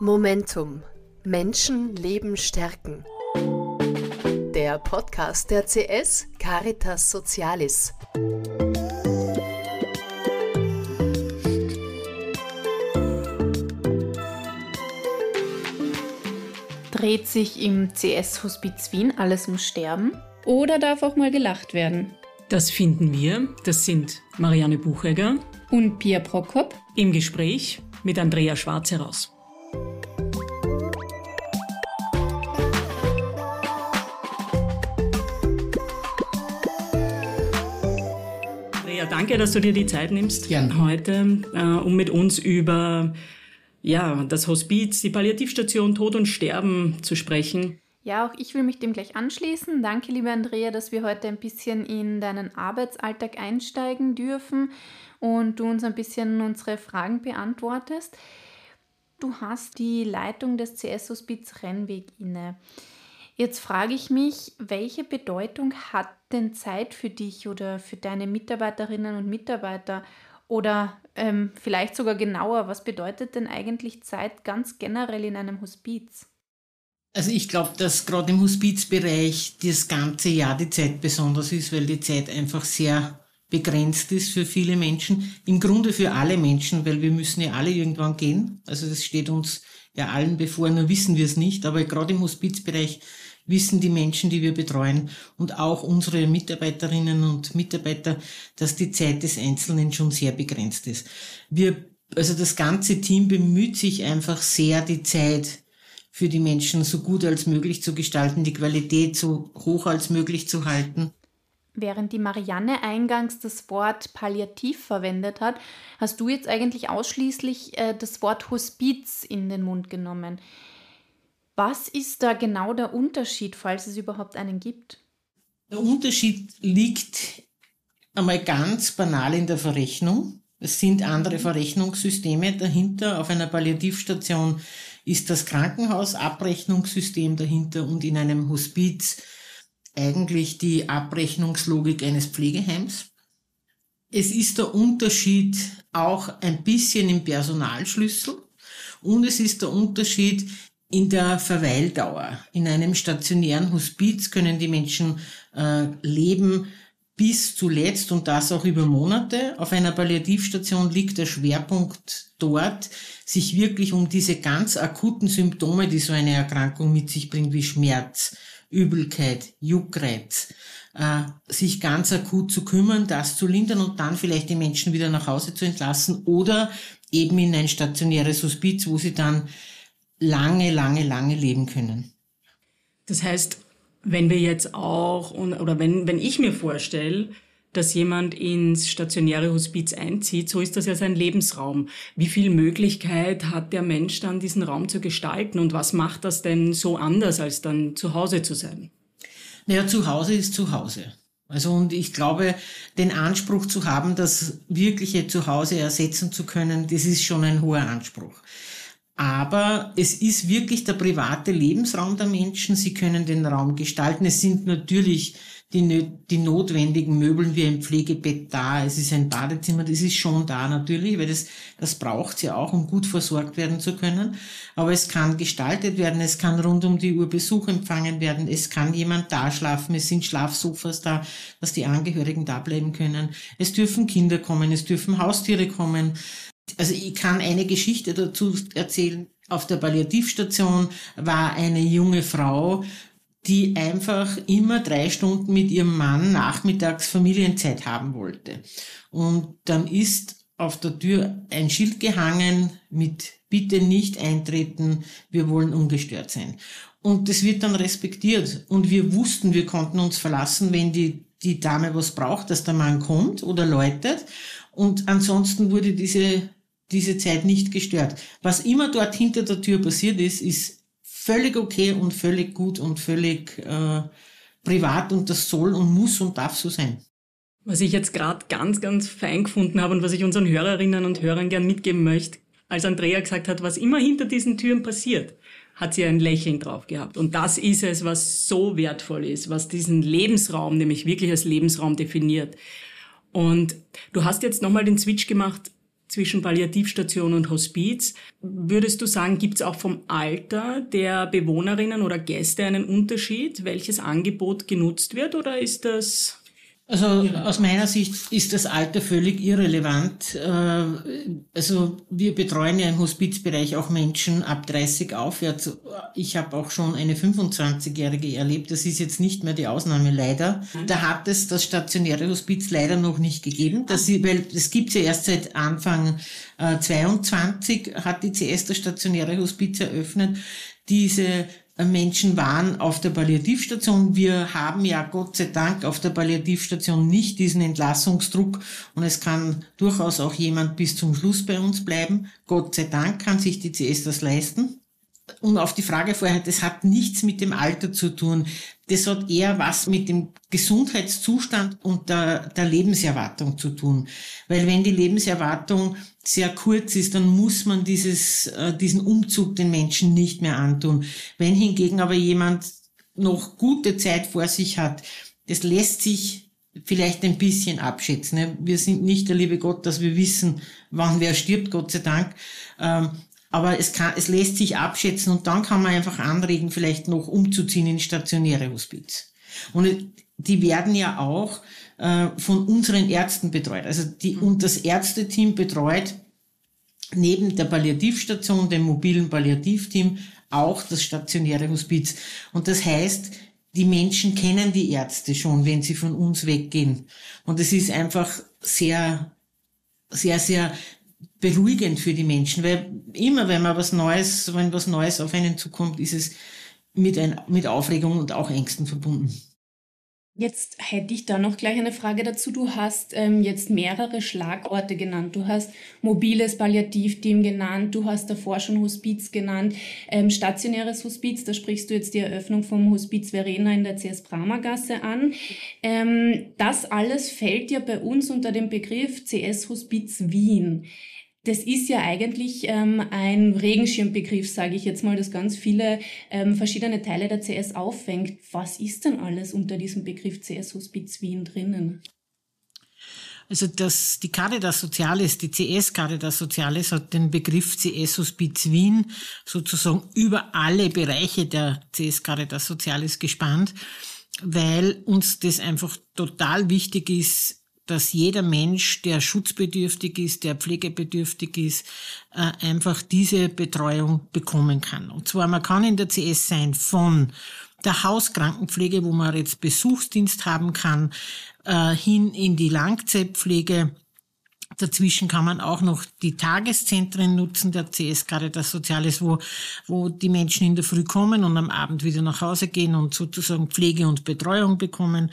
Momentum. Menschen Leben stärken. Der Podcast der CS Caritas Socialis. Dreht sich im CS Hospiz Wien alles um Sterben? Oder darf auch mal gelacht werden? Das finden wir. Das sind Marianne Buchegger und Pia Prokop im Gespräch mit Andrea Schwarz heraus. Andrea, danke, dass du dir die Zeit nimmst Gern. heute, äh, um mit uns über ja, das Hospiz, die Palliativstation Tod und Sterben zu sprechen. Ja, auch ich will mich dem gleich anschließen. Danke, liebe Andrea, dass wir heute ein bisschen in deinen Arbeitsalltag einsteigen dürfen und du uns ein bisschen unsere Fragen beantwortest. Du hast die Leitung des CS Hospiz Rennweg inne. Jetzt frage ich mich, welche Bedeutung hat denn Zeit für dich oder für deine Mitarbeiterinnen und Mitarbeiter? Oder ähm, vielleicht sogar genauer, was bedeutet denn eigentlich Zeit ganz generell in einem Hospiz? Also ich glaube, dass gerade im Hospizbereich das ganze Jahr die Zeit besonders ist, weil die Zeit einfach sehr begrenzt ist für viele Menschen. Im Grunde für alle Menschen, weil wir müssen ja alle irgendwann gehen. Also das steht uns ja allen bevor, nur wissen wir es nicht. Aber gerade im Hospizbereich wissen die Menschen, die wir betreuen und auch unsere Mitarbeiterinnen und Mitarbeiter, dass die Zeit des Einzelnen schon sehr begrenzt ist. Wir, also das ganze Team bemüht sich einfach sehr, die Zeit für die Menschen so gut als möglich zu gestalten, die Qualität so hoch als möglich zu halten. Während die Marianne eingangs das Wort Palliativ verwendet hat, hast du jetzt eigentlich ausschließlich äh, das Wort Hospiz in den Mund genommen. Was ist da genau der Unterschied, falls es überhaupt einen gibt? Der Unterschied liegt einmal ganz banal in der Verrechnung. Es sind andere Verrechnungssysteme dahinter. Auf einer Palliativstation ist das Krankenhausabrechnungssystem dahinter und in einem Hospiz eigentlich die Abrechnungslogik eines Pflegeheims. Es ist der Unterschied auch ein bisschen im Personalschlüssel und es ist der Unterschied in der Verweildauer. In einem stationären Hospiz können die Menschen äh, leben bis zuletzt und das auch über Monate. Auf einer Palliativstation liegt der Schwerpunkt dort, sich wirklich um diese ganz akuten Symptome, die so eine Erkrankung mit sich bringt, wie Schmerz, Übelkeit, Juckreiz, äh, sich ganz akut zu kümmern, das zu lindern und dann vielleicht die Menschen wieder nach Hause zu entlassen oder eben in ein stationäres Hospiz, wo sie dann lange, lange, lange leben können. Das heißt, wenn wir jetzt auch, oder wenn, wenn ich mir vorstelle, dass jemand ins stationäre Hospiz einzieht, so ist das ja sein Lebensraum. Wie viel Möglichkeit hat der Mensch dann, diesen Raum zu gestalten und was macht das denn so anders, als dann zu Hause zu sein? Naja, zu Hause ist zu Hause. Also und ich glaube, den Anspruch zu haben, das wirkliche Zuhause ersetzen zu können, das ist schon ein hoher Anspruch. Aber es ist wirklich der private Lebensraum der Menschen. Sie können den Raum gestalten. Es sind natürlich die, die notwendigen Möbel wie ein Pflegebett da. Es ist ein Badezimmer. Das ist schon da natürlich, weil das, das braucht ja auch, um gut versorgt werden zu können. Aber es kann gestaltet werden. Es kann rund um die Uhr Besuch empfangen werden. Es kann jemand da schlafen. Es sind Schlafsofas da, dass die Angehörigen da bleiben können. Es dürfen Kinder kommen. Es dürfen Haustiere kommen. Also ich kann eine Geschichte dazu erzählen. Auf der Palliativstation war eine junge Frau, die einfach immer drei Stunden mit ihrem Mann nachmittags Familienzeit haben wollte. Und dann ist auf der Tür ein Schild gehangen mit Bitte nicht eintreten, wir wollen ungestört sein. Und das wird dann respektiert. Und wir wussten, wir konnten uns verlassen, wenn die, die Dame was braucht, dass der Mann kommt oder läutet. Und ansonsten wurde diese diese Zeit nicht gestört. Was immer dort hinter der Tür passiert ist, ist völlig okay und völlig gut und völlig äh, privat und das soll und muss und darf so sein. Was ich jetzt gerade ganz, ganz fein gefunden habe und was ich unseren Hörerinnen und Hörern gern mitgeben möchte, als Andrea gesagt hat, was immer hinter diesen Türen passiert, hat sie ein Lächeln drauf gehabt. Und das ist es, was so wertvoll ist, was diesen Lebensraum nämlich wirklich als Lebensraum definiert. Und du hast jetzt nochmal den Switch gemacht zwischen Palliativstation und Hospiz. Würdest du sagen, gibt es auch vom Alter der Bewohnerinnen oder Gäste einen Unterschied, welches Angebot genutzt wird, oder ist das also aus meiner Sicht ist das Alter völlig irrelevant. Äh, also wir betreuen ja im Hospizbereich auch Menschen ab 30 aufwärts. Ich habe auch schon eine 25-Jährige erlebt. Das ist jetzt nicht mehr die Ausnahme leider. Da hat es das stationäre Hospiz leider noch nicht gegeben. Das, weil gibt's ja erst seit Anfang äh, 22 hat die CS das stationäre Hospiz eröffnet. Diese Menschen waren auf der Palliativstation. Wir haben ja Gott sei Dank auf der Palliativstation nicht diesen Entlassungsdruck und es kann durchaus auch jemand bis zum Schluss bei uns bleiben. Gott sei Dank kann sich die CS das leisten. Und auf die Frage vorher, das hat nichts mit dem Alter zu tun. Das hat eher was mit dem Gesundheitszustand und der, der Lebenserwartung zu tun. Weil wenn die Lebenserwartung sehr kurz ist, dann muss man dieses, äh, diesen Umzug den Menschen nicht mehr antun. Wenn hingegen aber jemand noch gute Zeit vor sich hat, das lässt sich vielleicht ein bisschen abschätzen. Ne? Wir sind nicht der liebe Gott, dass wir wissen, wann wer stirbt, Gott sei Dank. Aber es kann, es lässt sich abschätzen und dann kann man einfach anregen, vielleicht noch umzuziehen in stationäre Hospiz. Und die werden ja auch äh, von unseren Ärzten betreut. Also die, und das Ärzteteam betreut neben der Palliativstation, dem mobilen Palliativteam, auch das stationäre Hospiz. Und das heißt, die Menschen kennen die Ärzte schon, wenn sie von uns weggehen. Und es ist einfach sehr, sehr, sehr beruhigend für die Menschen, weil immer, wenn man was Neues, wenn was Neues auf einen zukommt, ist es mit, ein, mit Aufregung und auch Ängsten verbunden. Jetzt hätte ich da noch gleich eine Frage dazu. Du hast ähm, jetzt mehrere Schlagorte genannt. Du hast mobiles Palliativteam genannt, du hast davor schon Hospiz genannt, ähm, stationäres Hospiz, da sprichst du jetzt die Eröffnung vom Hospiz Verena in der CS Brahmergasse an. Ähm, das alles fällt ja bei uns unter dem Begriff CS Hospiz Wien das ist ja eigentlich ähm, ein Regenschirmbegriff, sage ich jetzt mal, das ganz viele ähm, verschiedene Teile der CS auffängt. Was ist denn alles unter diesem Begriff CS Hospiz Wien drinnen? Also das, die Caritas Sozialis, die CS Caritas Sozialis hat den Begriff CS Hospiz Wien sozusagen über alle Bereiche der CS Caritas Sozialis gespannt, weil uns das einfach total wichtig ist, dass jeder Mensch, der schutzbedürftig ist, der pflegebedürftig ist, äh, einfach diese Betreuung bekommen kann. Und zwar, man kann in der CS sein von der Hauskrankenpflege, wo man jetzt Besuchsdienst haben kann, äh, hin in die Langzeitpflege. Dazwischen kann man auch noch die Tageszentren nutzen, der CS Caritas Soziales, wo, wo die Menschen in der Früh kommen und am Abend wieder nach Hause gehen und sozusagen Pflege und Betreuung bekommen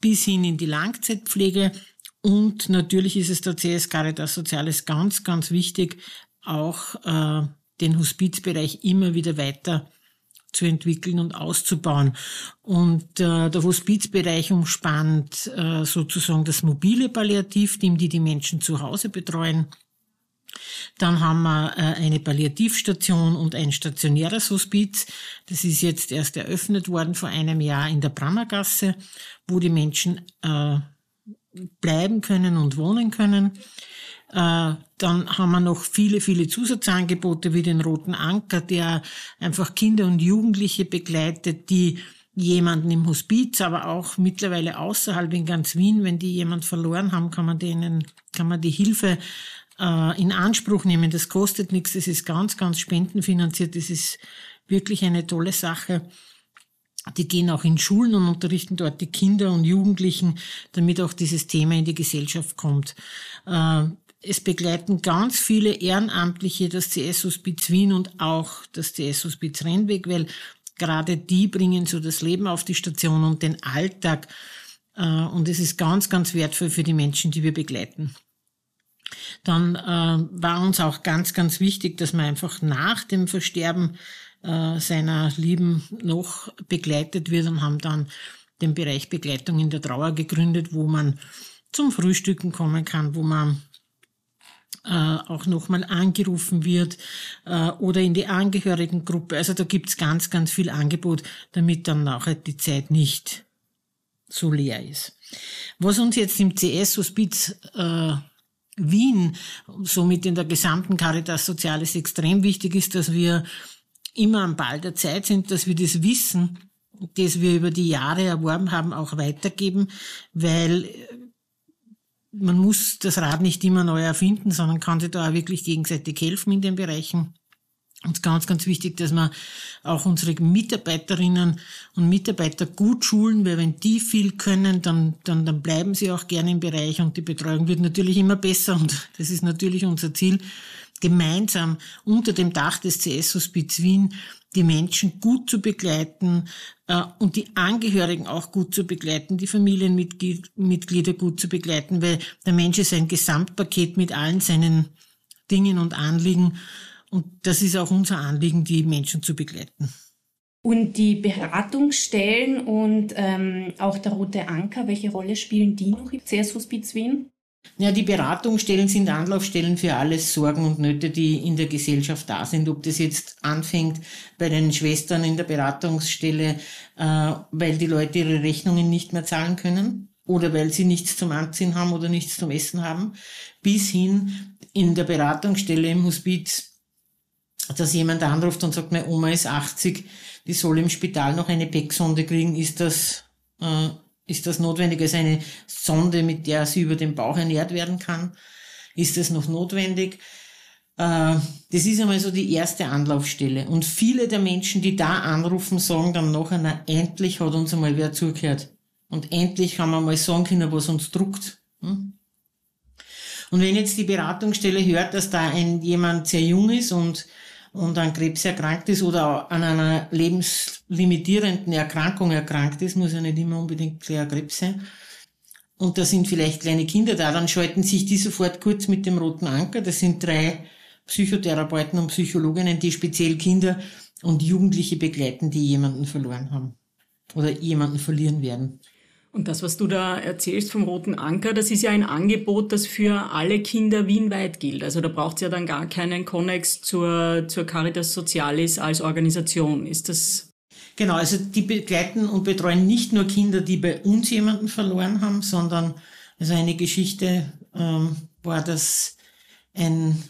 bis hin in die Langzeitpflege. Und natürlich ist es der CS Caritas Soziales ganz, ganz wichtig, auch äh, den Hospizbereich immer wieder weiter zu entwickeln und auszubauen. Und äh, der Hospizbereich umspannt äh, sozusagen das mobile Palliativteam, die die Menschen zu Hause betreuen. Dann haben wir äh, eine Palliativstation und ein stationäres Hospiz. Das ist jetzt erst eröffnet worden vor einem Jahr in der Brammergasse, wo die Menschen äh, bleiben können und wohnen können. Äh, dann haben wir noch viele, viele Zusatzangebote wie den Roten Anker, der einfach Kinder und Jugendliche begleitet, die jemanden im Hospiz, aber auch mittlerweile außerhalb in ganz Wien, wenn die jemand verloren haben, kann man denen, kann man die Hilfe äh, in Anspruch nehmen. Das kostet nichts, das ist ganz, ganz spendenfinanziert, das ist wirklich eine tolle Sache. Die gehen auch in Schulen und unterrichten dort die Kinder und Jugendlichen, damit auch dieses Thema in die Gesellschaft kommt. Äh, es begleiten ganz viele Ehrenamtliche das CS Hospiz Wien und auch das CS Hospiz Rennweg, weil gerade die bringen so das Leben auf die Station und den Alltag. Äh, und es ist ganz, ganz wertvoll für die Menschen, die wir begleiten. Dann äh, war uns auch ganz, ganz wichtig, dass man einfach nach dem Versterben äh, seiner Lieben noch begleitet wird und haben dann den Bereich Begleitung in der Trauer gegründet, wo man zum Frühstücken kommen kann, wo man äh, auch nochmal angerufen wird äh, oder in die Angehörigengruppe. Also da gibt's ganz, ganz viel Angebot, damit dann nachher die Zeit nicht so leer ist. Was uns jetzt im CS-Hospiz äh, Wien, somit in der gesamten Caritas Soziales extrem wichtig ist, dass wir immer am Ball der Zeit sind, dass wir das Wissen, das wir über die Jahre erworben haben, auch weitergeben, weil man muss das Rad nicht immer neu erfinden, sondern kann sich da auch wirklich gegenseitig helfen in den Bereichen. Und ganz, ganz wichtig, dass wir auch unsere Mitarbeiterinnen und Mitarbeiter gut schulen, weil wenn die viel können, dann, dann, dann bleiben sie auch gerne im Bereich und die Betreuung wird natürlich immer besser. Und das ist natürlich unser Ziel, gemeinsam unter dem Dach des CS Hospiz Wien die Menschen gut zu begleiten äh, und die Angehörigen auch gut zu begleiten, die Familienmitglieder gut zu begleiten, weil der Mensch ist ein Gesamtpaket mit allen seinen Dingen und Anliegen und das ist auch unser Anliegen, die Menschen zu begleiten. Und die Beratungsstellen und ähm, auch der Rote Anker, welche Rolle spielen die noch im CS Hospiz Wien? Ja, die Beratungsstellen sind Anlaufstellen für alles Sorgen und Nöte, die in der Gesellschaft da sind. Ob das jetzt anfängt bei den Schwestern in der Beratungsstelle, äh, weil die Leute ihre Rechnungen nicht mehr zahlen können oder weil sie nichts zum Anziehen haben oder nichts zum Essen haben, bis hin in der Beratungsstelle im Hospiz, dass jemand anruft und sagt, meine Oma ist 80, die soll im Spital noch eine Pecksonde kriegen, ist das äh, ist das notwendig? Ist eine Sonde, mit der sie über den Bauch ernährt werden kann? Ist das noch notwendig? Äh, das ist einmal so die erste Anlaufstelle. Und viele der Menschen, die da anrufen, sagen dann nachher, na, endlich hat uns einmal wer zugehört. Und endlich haben wir mal sagen können, was uns druckt. Hm? Und wenn jetzt die Beratungsstelle hört, dass da ein jemand sehr jung ist und und an Krebs erkrankt ist oder an einer lebenslimitierenden Erkrankung erkrankt ist, muss ja nicht immer unbedingt Krebs sein. Und da sind vielleicht kleine Kinder da, dann schalten sich die sofort kurz mit dem roten Anker. Das sind drei Psychotherapeuten und Psychologinnen, die speziell Kinder und Jugendliche begleiten, die jemanden verloren haben oder jemanden verlieren werden. Und das, was du da erzählst vom Roten Anker, das ist ja ein Angebot, das für alle Kinder wienweit gilt. Also da braucht es ja dann gar keinen Konnex zur, zur Caritas Socialis als Organisation. Ist das? Genau, also die begleiten und betreuen nicht nur Kinder, die bei uns jemanden verloren haben, sondern also eine Geschichte ähm, war, dass ein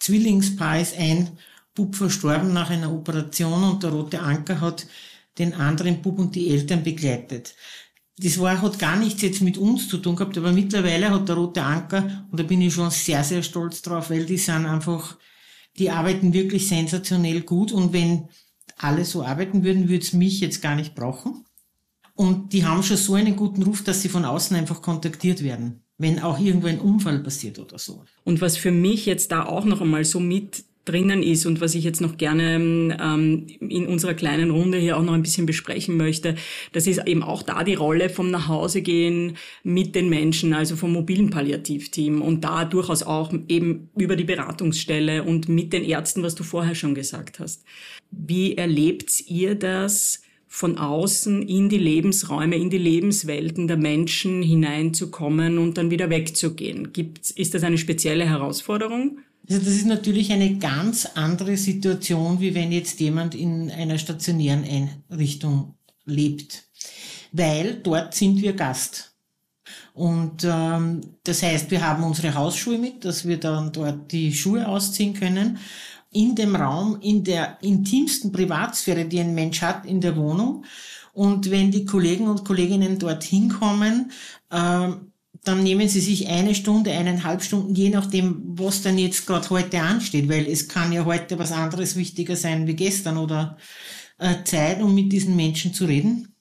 Zwillingspaar ist ein Bub verstorben nach einer Operation und der Rote Anker hat den anderen Bub und die Eltern begleitet das war, hat gar nichts jetzt mit uns zu tun gehabt, aber mittlerweile hat der Rote Anker, und da bin ich schon sehr, sehr stolz drauf, weil die sind einfach, die arbeiten wirklich sensationell gut und wenn alle so arbeiten würden, würde es mich jetzt gar nicht brauchen. Und die haben schon so einen guten Ruf, dass sie von außen einfach kontaktiert werden, wenn auch irgendwo ein Unfall passiert oder so. Und was für mich jetzt da auch noch einmal so mit drinnen ist und was ich jetzt noch gerne ähm, in unserer kleinen Runde hier auch noch ein bisschen besprechen möchte, das ist eben auch da die Rolle vom Nachhausegehen mit den Menschen, also vom mobilen Palliativteam und da durchaus auch eben über die Beratungsstelle und mit den Ärzten, was du vorher schon gesagt hast. Wie erlebt ihr das? von außen in die Lebensräume, in die Lebenswelten der Menschen hineinzukommen und dann wieder wegzugehen. Gibt's, ist das eine spezielle Herausforderung? Also das ist natürlich eine ganz andere Situation, wie wenn jetzt jemand in einer stationären Einrichtung lebt. Weil dort sind wir Gast. Und ähm, das heißt, wir haben unsere Hausschuhe mit, dass wir dann dort die Schuhe ausziehen können. In dem Raum, in der intimsten Privatsphäre, die ein Mensch hat, in der Wohnung. Und wenn die Kollegen und Kolleginnen dorthin kommen, ähm, dann nehmen Sie sich eine Stunde, eineinhalb Stunden, je nachdem, was dann jetzt gerade heute ansteht, weil es kann ja heute was anderes wichtiger sein wie gestern oder äh, Zeit, um mit diesen Menschen zu reden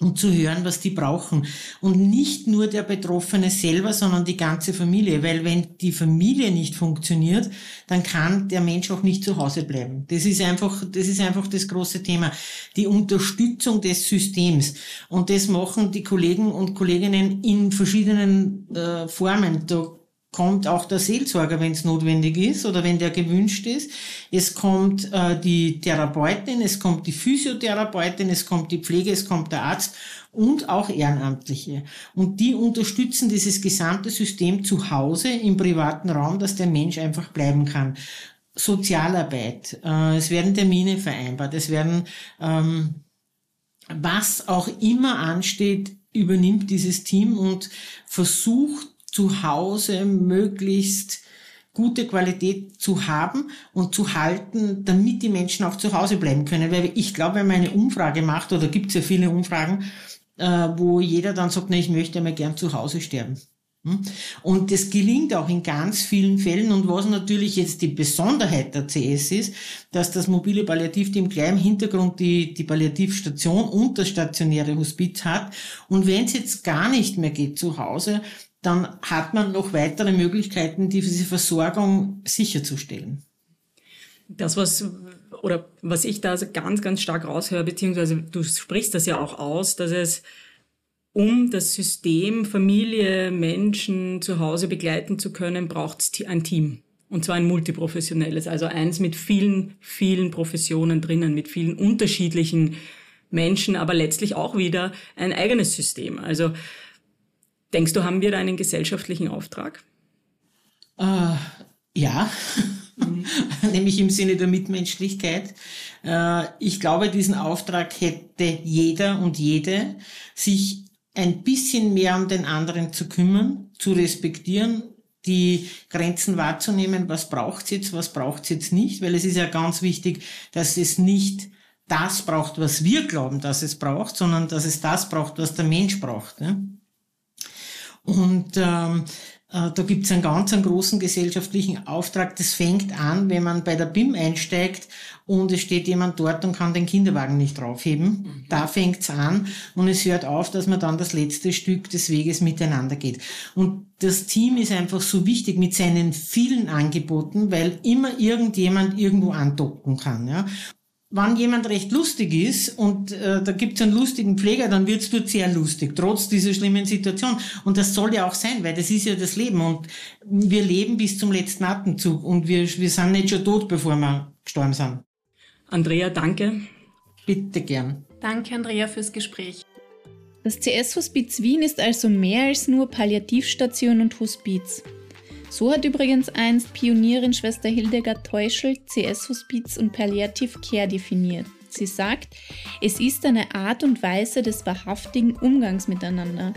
und zu hören, was die brauchen. Und nicht nur der Betroffene selber, sondern die ganze Familie. Weil wenn die Familie nicht funktioniert, dann kann der Mensch auch nicht zu Hause bleiben. Das ist einfach, das ist einfach das große Thema. Die Unterstützung des Systems. Und das machen die Kollegen und Kolleginnen in verschiedenen äh, Formen. Da kommt auch der Seelsorger, wenn es notwendig ist oder wenn der gewünscht ist. Es kommt äh, die Therapeutin, es kommt die Physiotherapeutin, es kommt die Pflege, es kommt der Arzt und auch Ehrenamtliche. Und die unterstützen dieses gesamte System zu Hause im privaten Raum, dass der Mensch einfach bleiben kann. Sozialarbeit, äh, es werden Termine vereinbart, es werden, ähm, was auch immer ansteht, übernimmt dieses Team und versucht zu Hause möglichst gute Qualität zu haben und zu halten, damit die Menschen auch zu Hause bleiben können. Weil ich glaube, wenn man eine Umfrage macht, oder gibt es ja viele Umfragen, äh, wo jeder dann sagt, na, ich möchte einmal gern zu Hause sterben. Hm? Und das gelingt auch in ganz vielen Fällen. Und was natürlich jetzt die Besonderheit der CS ist, dass das mobile Palliativteam gleich im Hintergrund die, die Palliativstation und das stationäre Hospiz hat. Und wenn es jetzt gar nicht mehr geht zu Hause, dann hat man noch weitere Möglichkeiten, diese Versorgung sicherzustellen. Das, was, oder was ich da ganz, ganz stark raushöre, beziehungsweise du sprichst das ja auch aus, dass es um das System Familie, Menschen zu Hause begleiten zu können, braucht es ein Team. Und zwar ein multiprofessionelles, also eins mit vielen, vielen Professionen drinnen, mit vielen unterschiedlichen Menschen, aber letztlich auch wieder ein eigenes System. Also denkst du, haben wir da einen gesellschaftlichen Auftrag? Äh, ja, mhm. nämlich im Sinne der Mitmenschlichkeit. Äh, ich glaube, diesen Auftrag hätte jeder und jede, sich ein bisschen mehr um den anderen zu kümmern, zu respektieren, die Grenzen wahrzunehmen, was braucht's jetzt, was braucht's jetzt nicht, weil es ist ja ganz wichtig, dass es nicht das braucht, was wir glauben, dass es braucht, sondern dass es das braucht, was der Mensch braucht. Ne? Und ähm, äh, da gibt es einen ganz einen großen gesellschaftlichen Auftrag. Das fängt an, wenn man bei der BIM einsteigt und es steht jemand dort und kann den Kinderwagen nicht draufheben. Mhm. Da fängt's an und es hört auf, dass man dann das letzte Stück des Weges miteinander geht. Und das Team ist einfach so wichtig mit seinen vielen Angeboten, weil immer irgendjemand irgendwo andocken kann. Ja wenn jemand recht lustig ist und äh, da gibt es einen lustigen Pfleger, dann wird es dort sehr lustig, trotz dieser schlimmen Situation. Und das soll ja auch sein, weil das ist ja das Leben. Und wir leben bis zum letzten Atemzug und wir, wir sind nicht schon tot, bevor wir gestorben sind. Andrea, danke. Bitte gern. Danke, Andrea, fürs Gespräch. Das CS Hospiz Wien ist also mehr als nur Palliativstation und Hospiz. So hat übrigens einst Pionierin Schwester Hildegard Teuschel CS-Hospiz und Palliative Care definiert. Sie sagt, es ist eine Art und Weise des wahrhaftigen Umgangs miteinander.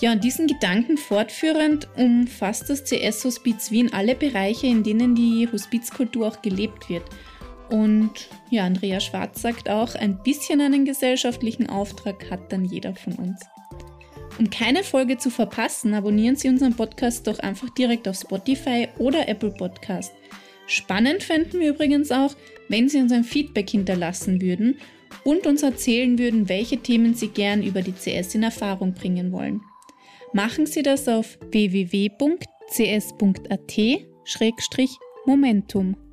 Ja, und diesen Gedanken fortführend umfasst das CS-Hospiz Wien alle Bereiche, in denen die Hospizkultur auch gelebt wird. Und ja, Andrea Schwarz sagt auch, ein bisschen einen gesellschaftlichen Auftrag hat dann jeder von uns. Um keine Folge zu verpassen, abonnieren Sie unseren Podcast doch einfach direkt auf Spotify oder Apple Podcast. Spannend fänden wir übrigens auch, wenn Sie uns ein Feedback hinterlassen würden und uns erzählen würden, welche Themen Sie gern über die CS in Erfahrung bringen wollen. Machen Sie das auf www.cs.at-momentum.